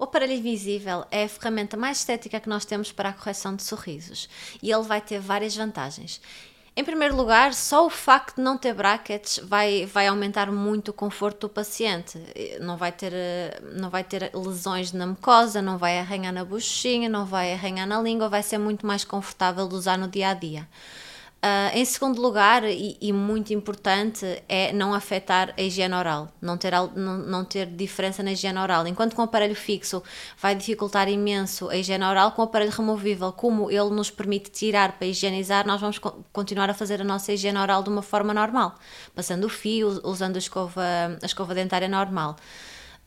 O aparelho invisível é a ferramenta mais estética que nós temos para a correção de sorrisos e ele vai ter várias vantagens. Em primeiro lugar, só o facto de não ter brackets vai, vai aumentar muito o conforto do paciente. Não vai, ter, não vai ter lesões na mucosa, não vai arranhar na bochechinha, não vai arranhar na língua, vai ser muito mais confortável de usar no dia a dia. Uh, em segundo lugar, e, e, muito importante, é não afetar a higiene oral, não ter, não, não ter diferença na higiene oral. Enquanto com o aparelho fixo vai dificultar imenso a higiene oral, com o aparelho removível, como ele nos permite tirar para higienizar, nós vamos co continuar a fazer a nossa higiene oral de uma forma normal, passando o fio, usando a escova, a escova dentária normal.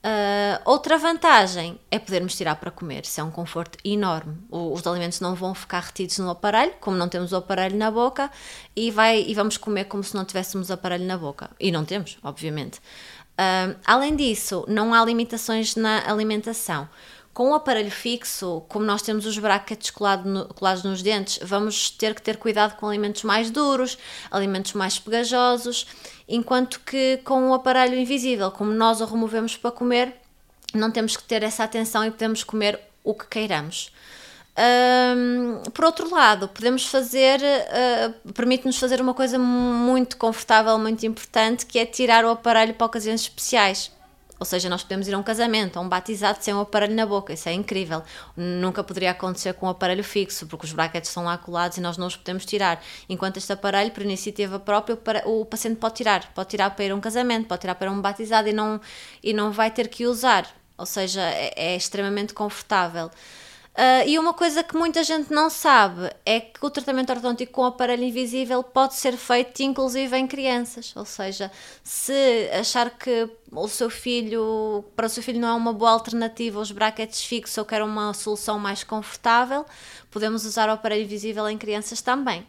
Uh, outra vantagem é podermos tirar para comer, isso é um conforto enorme. O, os alimentos não vão ficar retidos no aparelho, como não temos o aparelho na boca, e, vai, e vamos comer como se não tivéssemos o aparelho na boca. E não temos, obviamente. Uh, além disso, não há limitações na alimentação. Com o aparelho fixo, como nós temos os brackets colado no, colados nos dentes, vamos ter que ter cuidado com alimentos mais duros, alimentos mais pegajosos, enquanto que com o aparelho invisível, como nós o removemos para comer, não temos que ter essa atenção e podemos comer o que queiramos. Um, por outro lado, podemos fazer, uh, permite-nos fazer uma coisa muito confortável, muito importante, que é tirar o aparelho para ocasiões especiais. Ou seja, nós podemos ir a um casamento, a um batizado sem um aparelho na boca, isso é incrível. Nunca poderia acontecer com um aparelho fixo, porque os brackets estão lá colados e nós não os podemos tirar. Enquanto este aparelho, por iniciativa própria, o paciente pode tirar. Pode tirar para ir a um casamento, pode tirar para um batizado e não, e não vai ter que usar. Ou seja, é, é extremamente confortável. Uh, e uma coisa que muita gente não sabe é que o tratamento ortodôntico com aparelho invisível pode ser feito inclusive em crianças. Ou seja, se achar que o seu filho, para o seu filho não é uma boa alternativa os brackets fixos ou quer uma solução mais confortável, podemos usar o aparelho invisível em crianças também.